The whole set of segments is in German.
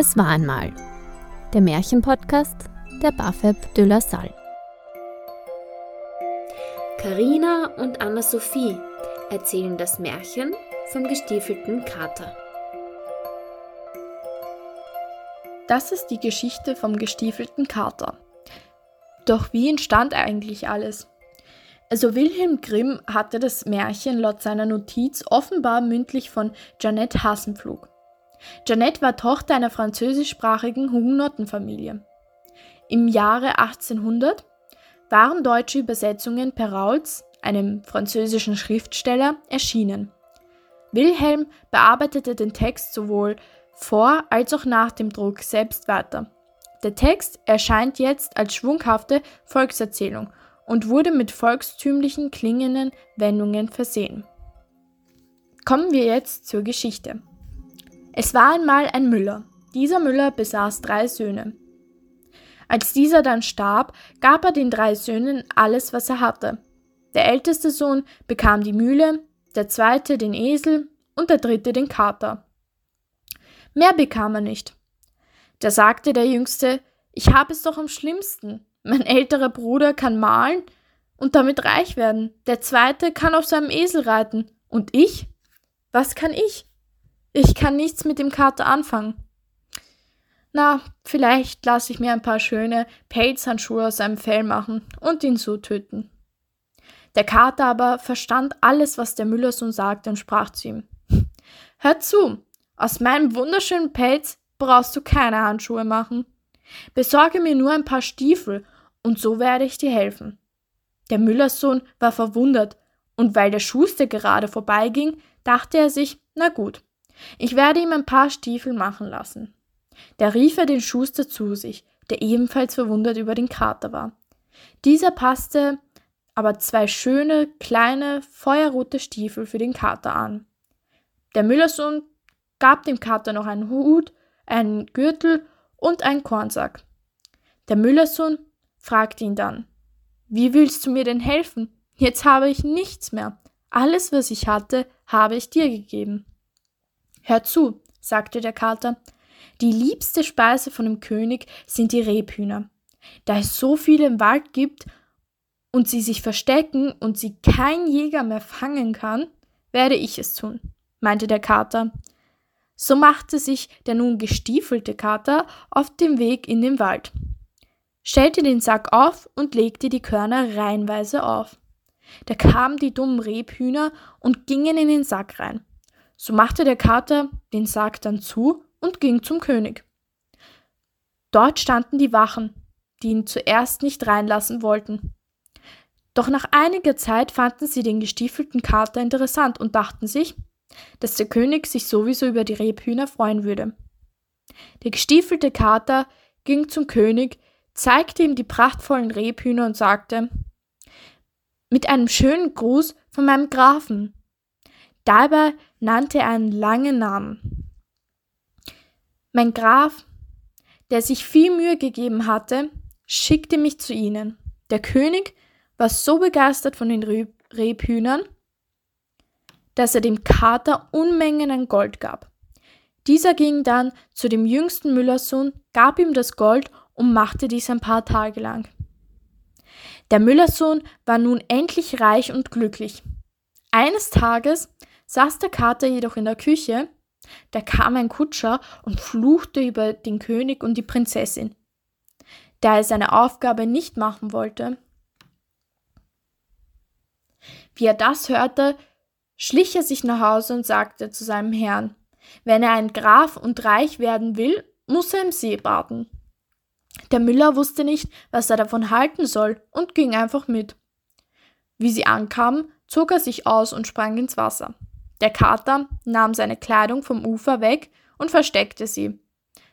Es war einmal der Märchenpodcast der Bafeb de la Salle. Karina und Anna-Sophie erzählen das Märchen vom gestiefelten Kater. Das ist die Geschichte vom gestiefelten Kater. Doch wie entstand eigentlich alles? Also Wilhelm Grimm hatte das Märchen laut seiner Notiz offenbar mündlich von Jeanette Hassenpflug. Jeanette war Tochter einer französischsprachigen Hugenottenfamilie. Im Jahre 1800 waren deutsche Übersetzungen per Rautz, einem französischen Schriftsteller, erschienen. Wilhelm bearbeitete den Text sowohl vor als auch nach dem Druck selbst weiter. Der Text erscheint jetzt als schwunghafte Volkserzählung und wurde mit volkstümlichen klingenden Wendungen versehen. Kommen wir jetzt zur Geschichte. Es war einmal ein Müller. Dieser Müller besaß drei Söhne. Als dieser dann starb, gab er den drei Söhnen alles, was er hatte. Der älteste Sohn bekam die Mühle, der zweite den Esel und der dritte den Kater. Mehr bekam er nicht. Da sagte der Jüngste, ich habe es doch am schlimmsten. Mein älterer Bruder kann malen und damit reich werden. Der zweite kann auf seinem Esel reiten. Und ich? Was kann ich? Ich kann nichts mit dem Kater anfangen. Na, vielleicht lasse ich mir ein paar schöne Pelzhandschuhe aus seinem Fell machen und ihn so töten. Der Kater aber verstand alles, was der Müllersohn sagte und sprach zu ihm. Hör zu, aus meinem wunderschönen Pelz brauchst du keine Handschuhe machen. Besorge mir nur ein paar Stiefel, und so werde ich dir helfen. Der Müllerssohn war verwundert, und weil der Schuster gerade vorbeiging, dachte er sich, na gut, ich werde ihm ein paar Stiefel machen lassen. Da rief er den Schuster zu sich, der ebenfalls verwundert über den Kater war. Dieser passte aber zwei schöne, kleine, feuerrote Stiefel für den Kater an. Der Müllersohn gab dem Kater noch einen Hut, einen Gürtel und einen Kornsack. Der Müllersohn fragte ihn dann, wie willst du mir denn helfen? Jetzt habe ich nichts mehr. Alles, was ich hatte, habe ich dir gegeben. Hör zu, sagte der Kater, die liebste Speise von dem König sind die Rebhühner. Da es so viele im Wald gibt und sie sich verstecken und sie kein Jäger mehr fangen kann, werde ich es tun, meinte der Kater. So machte sich der nun gestiefelte Kater auf den Weg in den Wald, stellte den Sack auf und legte die Körner reihenweise auf. Da kamen die dummen Rebhühner und gingen in den Sack rein. So machte der Kater den Sarg dann zu und ging zum König. Dort standen die Wachen, die ihn zuerst nicht reinlassen wollten. Doch nach einiger Zeit fanden sie den gestiefelten Kater interessant und dachten sich, dass der König sich sowieso über die Rebhühner freuen würde. Der gestiefelte Kater ging zum König, zeigte ihm die prachtvollen Rebhühner und sagte, mit einem schönen Gruß von meinem Grafen. Dabei nannte er einen langen Namen. Mein Graf, der sich viel Mühe gegeben hatte, schickte mich zu ihnen. Der König war so begeistert von den Reb Rebhühnern, dass er dem Kater Unmengen an Gold gab. Dieser ging dann zu dem jüngsten Müllersohn, gab ihm das Gold und machte dies ein paar Tage lang. Der Müllersohn war nun endlich reich und glücklich. Eines Tages Saß der Kater jedoch in der Küche, da kam ein Kutscher und fluchte über den König und die Prinzessin. Da er seine Aufgabe nicht machen wollte. Wie er das hörte, schlich er sich nach Hause und sagte zu seinem Herrn, wenn er ein Graf und reich werden will, muss er im See baden. Der Müller wusste nicht, was er davon halten soll und ging einfach mit. Wie sie ankamen, zog er sich aus und sprang ins Wasser. Der Kater nahm seine Kleidung vom Ufer weg und versteckte sie.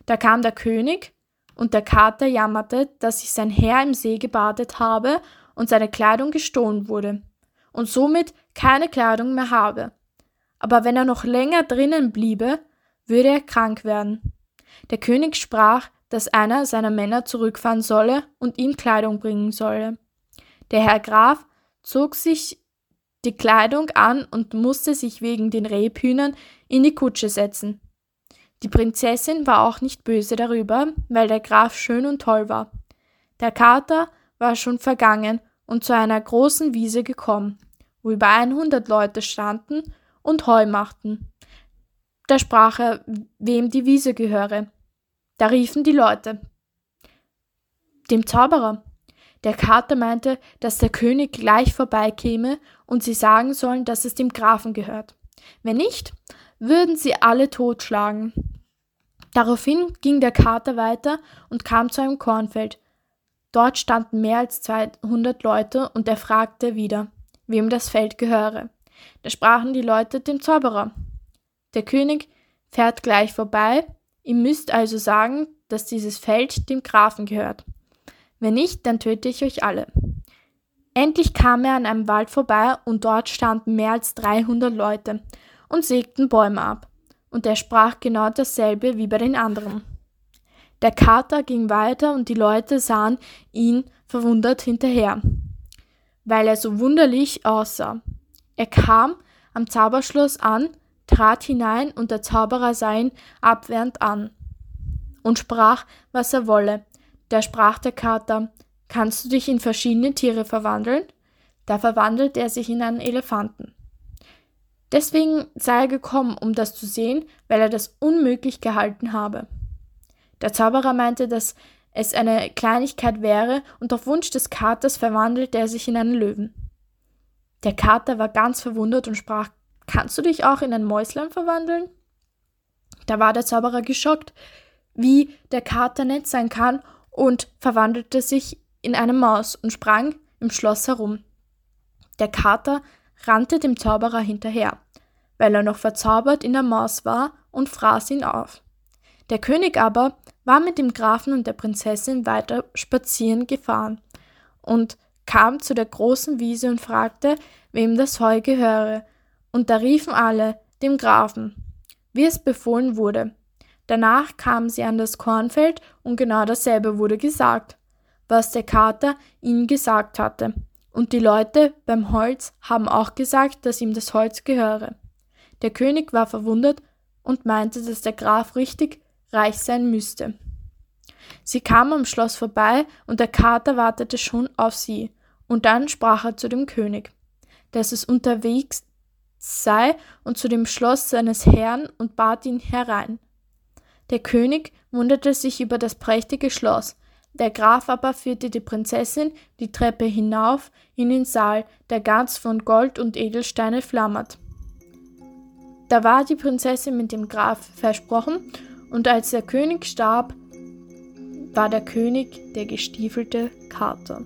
Da kam der König, und der Kater jammerte, dass sich sein Herr im See gebadet habe und seine Kleidung gestohlen wurde und somit keine Kleidung mehr habe. Aber wenn er noch länger drinnen bliebe, würde er krank werden. Der König sprach, dass einer seiner Männer zurückfahren solle und ihm Kleidung bringen solle. Der Herr Graf zog sich die Kleidung an und musste sich wegen den Rebhühnern in die Kutsche setzen. Die Prinzessin war auch nicht böse darüber, weil der Graf schön und toll war. Der Kater war schon vergangen und zu einer großen Wiese gekommen, wo über 100 Leute standen und Heu machten. Da sprach er, wem die Wiese gehöre. Da riefen die Leute. Dem Zauberer. Der Kater meinte, dass der König gleich vorbeikäme und sie sagen sollen, dass es dem Grafen gehört. Wenn nicht, würden sie alle totschlagen. Daraufhin ging der Kater weiter und kam zu einem Kornfeld. Dort standen mehr als 200 Leute und er fragte wieder, wem das Feld gehöre. Da sprachen die Leute dem Zauberer. Der König fährt gleich vorbei, ihr müsst also sagen, dass dieses Feld dem Grafen gehört. Wenn nicht, dann töte ich euch alle. Endlich kam er an einem Wald vorbei und dort standen mehr als 300 Leute und sägten Bäume ab. Und er sprach genau dasselbe wie bei den anderen. Der Kater ging weiter und die Leute sahen ihn verwundert hinterher, weil er so wunderlich aussah. Er kam am Zauberschloss an, trat hinein und der Zauberer sah ihn abwehrend an und sprach, was er wolle. Da sprach der Kater, kannst du dich in verschiedene Tiere verwandeln? Da verwandelte er sich in einen Elefanten. Deswegen sei er gekommen, um das zu sehen, weil er das unmöglich gehalten habe. Der Zauberer meinte, dass es eine Kleinigkeit wäre, und auf Wunsch des Katers verwandelte er sich in einen Löwen. Der Kater war ganz verwundert und sprach Kannst du dich auch in ein Mäuslein verwandeln? Da war der Zauberer geschockt, wie der Kater nett sein kann und verwandelte sich in eine Maus und sprang im Schloss herum. Der Kater rannte dem Zauberer hinterher, weil er noch verzaubert in der Maus war und fraß ihn auf. Der König aber war mit dem Grafen und der Prinzessin weiter spazieren gefahren und kam zu der großen Wiese und fragte, wem das Heu gehöre, und da riefen alle, dem Grafen, wie es befohlen wurde. Danach kamen sie an das Kornfeld und genau dasselbe wurde gesagt, was der Kater ihnen gesagt hatte. Und die Leute beim Holz haben auch gesagt, dass ihm das Holz gehöre. Der König war verwundert und meinte, dass der Graf richtig reich sein müsste. Sie kamen am Schloss vorbei und der Kater wartete schon auf sie. Und dann sprach er zu dem König, dass es unterwegs sei und zu dem Schloss seines Herrn und bat ihn herein. Der König wunderte sich über das prächtige Schloss, der Graf aber führte die Prinzessin die Treppe hinauf in den Saal, der ganz von Gold und Edelsteine flammert. Da war die Prinzessin mit dem Graf versprochen, und als der König starb, war der König der gestiefelte Kater.